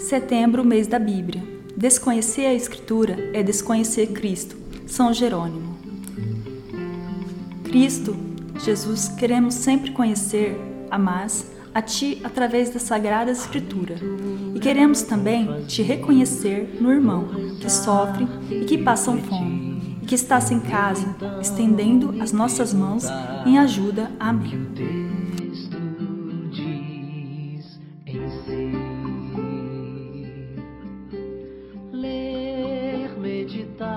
Setembro, mês da Bíblia. Desconhecer a Escritura é desconhecer Cristo. São Jerônimo. Cristo, Jesus, queremos sempre conhecer, amar a Ti através da Sagrada Escritura. E queremos também te reconhecer no irmão que sofre e que passa fome, e que está sem casa, estendendo as nossas mãos em ajuda. Amém.